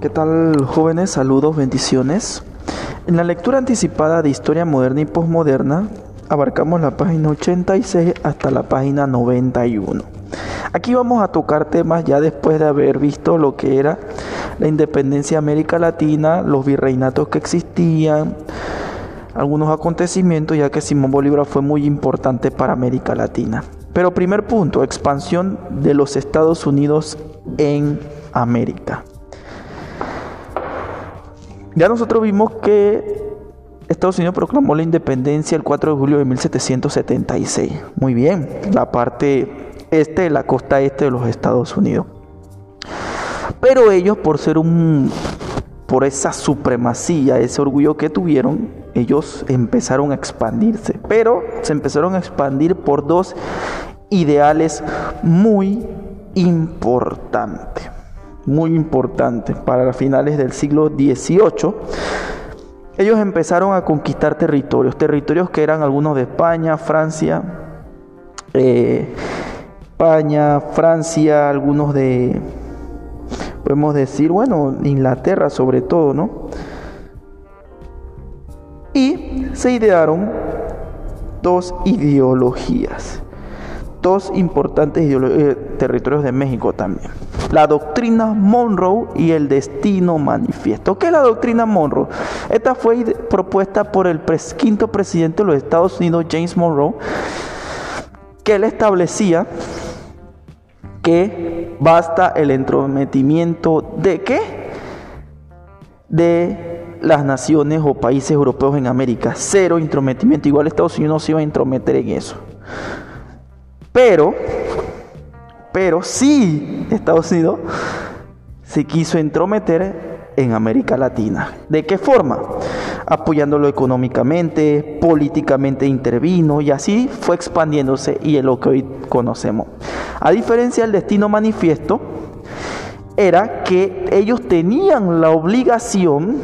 ¿Qué tal jóvenes? Saludos, bendiciones. En la lectura anticipada de Historia Moderna y Postmoderna abarcamos la página 86 hasta la página 91. Aquí vamos a tocar temas ya después de haber visto lo que era la independencia de América Latina, los virreinatos que existían, algunos acontecimientos, ya que Simón Bolívar fue muy importante para América Latina. Pero primer punto, expansión de los Estados Unidos en América. Ya nosotros vimos que Estados Unidos proclamó la independencia el 4 de julio de 1776. Muy bien, la parte este, la costa este de los Estados Unidos. Pero ellos, por ser un, por esa supremacía, ese orgullo que tuvieron, ellos empezaron a expandirse. Pero se empezaron a expandir por dos ideales muy importantes muy importante para finales del siglo XVIII. Ellos empezaron a conquistar territorios, territorios que eran algunos de España, Francia, eh, España, Francia, algunos de, podemos decir, bueno, Inglaterra sobre todo, ¿no? Y se idearon dos ideologías, dos importantes eh, territorios de México también la doctrina Monroe y el destino manifiesto. ¿Qué es la doctrina Monroe? Esta fue propuesta por el quinto presidente de los Estados Unidos, James Monroe, que él establecía que basta el entrometimiento de qué? De las naciones o países europeos en América. Cero intrometimiento. Igual Estados Unidos no se iba a intrometer en eso. Pero pero sí, Estados Unidos se quiso entrometer en América Latina. ¿De qué forma? Apoyándolo económicamente, políticamente intervino y así fue expandiéndose y es lo que hoy conocemos. A diferencia del destino manifiesto, era que ellos tenían la obligación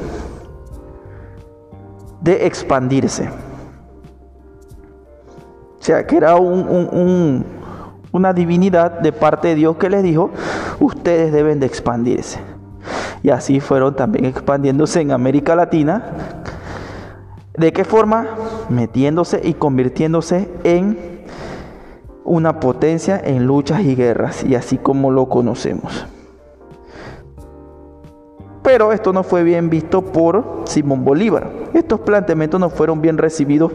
de expandirse. O sea, que era un, una divinidad de parte de Dios que les dijo, ustedes deben de expandirse. Y así fueron también expandiéndose en América Latina. ¿De qué forma? Metiéndose y convirtiéndose en una potencia en luchas y guerras, y así como lo conocemos. Pero esto no fue bien visto por Simón Bolívar. Estos planteamientos no fueron bien recibidos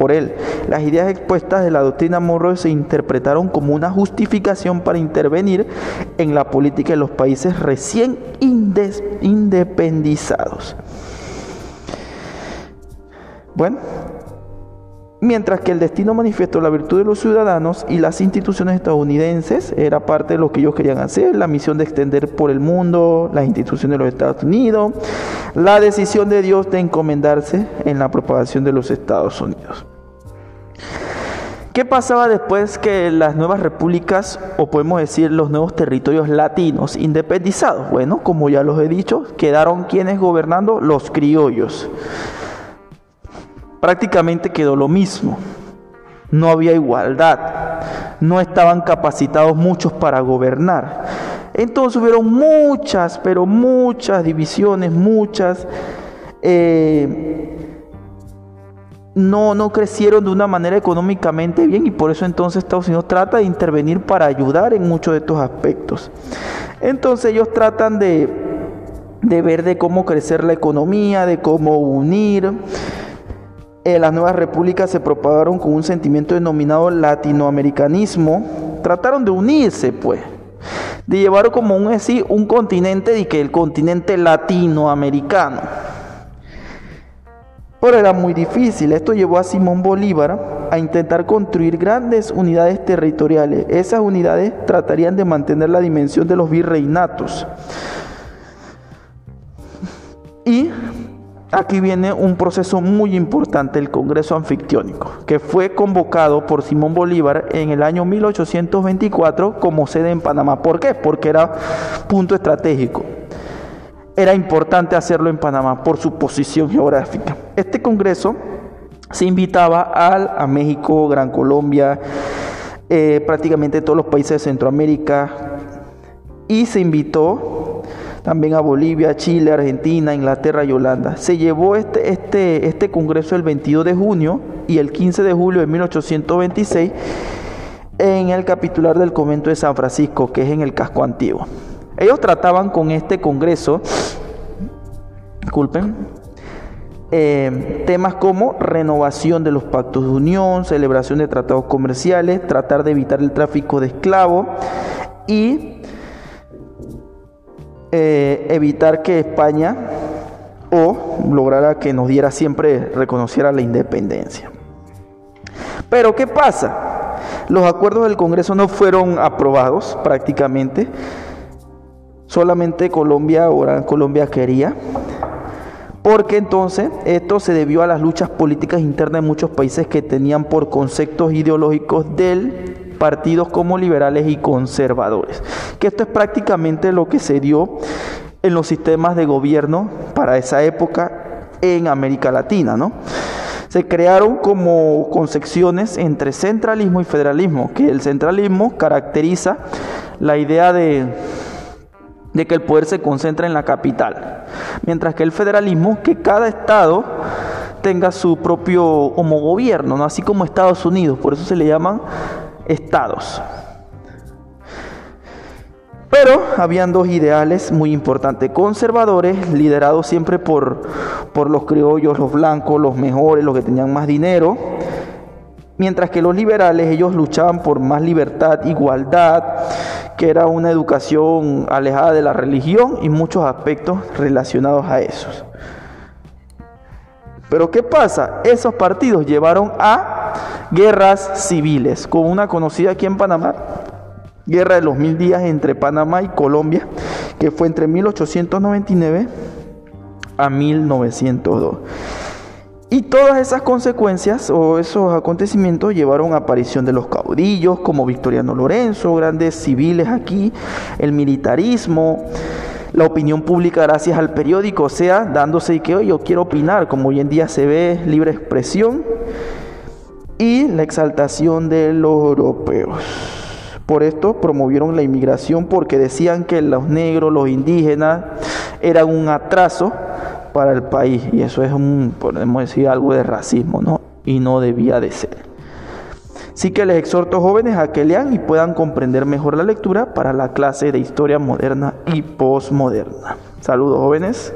por él. Las ideas expuestas de la doctrina Monroe se interpretaron como una justificación para intervenir en la política de los países recién independizados. Bueno, mientras que el destino manifiesto la virtud de los ciudadanos y las instituciones estadounidenses era parte de lo que ellos querían hacer, la misión de extender por el mundo las instituciones de los Estados Unidos, la decisión de Dios de encomendarse en la propagación de los Estados Unidos. ¿Qué pasaba después que las nuevas repúblicas, o podemos decir los nuevos territorios latinos independizados? Bueno, como ya los he dicho, quedaron quienes gobernando los criollos. Prácticamente quedó lo mismo. No había igualdad. No estaban capacitados muchos para gobernar. Entonces hubieron muchas, pero muchas divisiones, muchas... Eh, no, no crecieron de una manera económicamente bien y por eso entonces Estados Unidos trata de intervenir para ayudar en muchos de estos aspectos. Entonces ellos tratan de, de ver de cómo crecer la economía, de cómo unir. Eh, las nuevas repúblicas se propagaron con un sentimiento denominado latinoamericanismo. Trataron de unirse, pues, de llevar como un, un continente, y que el continente latinoamericano. Pero era muy difícil. Esto llevó a Simón Bolívar a intentar construir grandes unidades territoriales. Esas unidades tratarían de mantener la dimensión de los virreinatos. Y aquí viene un proceso muy importante, el Congreso Anfictiónico, que fue convocado por Simón Bolívar en el año 1824 como sede en Panamá. ¿Por qué? Porque era punto estratégico era importante hacerlo en Panamá por su posición geográfica. Este congreso se invitaba al, a México, Gran Colombia, eh, prácticamente todos los países de Centroamérica y se invitó también a Bolivia, Chile, Argentina, Inglaterra y Holanda. Se llevó este, este, este congreso el 22 de junio y el 15 de julio de 1826 en el capitular del convento de San Francisco, que es en el casco antiguo. Ellos trataban con este congreso, disculpen, eh, temas como renovación de los pactos de unión, celebración de tratados comerciales, tratar de evitar el tráfico de esclavos y eh, evitar que España o lograra que nos diera siempre, reconociera la independencia. Pero ¿qué pasa? Los acuerdos del Congreso no fueron aprobados prácticamente. Solamente Colombia, ahora Colombia quería porque entonces esto se debió a las luchas políticas internas de muchos países que tenían por conceptos ideológicos del partidos como liberales y conservadores. Que esto es prácticamente lo que se dio en los sistemas de gobierno para esa época en América Latina, ¿no? Se crearon como concepciones entre centralismo y federalismo, que el centralismo caracteriza la idea de de que el poder se concentra en la capital, mientras que el federalismo, que cada estado tenga su propio homogobierno, ¿no? así como Estados Unidos, por eso se le llaman estados. Pero habían dos ideales muy importantes, conservadores, liderados siempre por, por los criollos, los blancos, los mejores, los que tenían más dinero, mientras que los liberales, ellos luchaban por más libertad, igualdad, que era una educación alejada de la religión y muchos aspectos relacionados a esos. Pero ¿qué pasa? Esos partidos llevaron a guerras civiles, como una conocida aquí en Panamá, guerra de los mil días entre Panamá y Colombia, que fue entre 1899 a 1902. Y todas esas consecuencias o esos acontecimientos llevaron a aparición de los caudillos como Victoriano Lorenzo, grandes civiles aquí, el militarismo, la opinión pública gracias al periódico, o sea, dándose y que yo quiero opinar, como hoy en día se ve libre expresión, y la exaltación de los europeos. Por esto promovieron la inmigración porque decían que los negros, los indígenas eran un atraso para el país y eso es un, podemos decir, algo de racismo, ¿no? Y no debía de ser. Así que les exhorto jóvenes a que lean y puedan comprender mejor la lectura para la clase de historia moderna y posmoderna. Saludos jóvenes.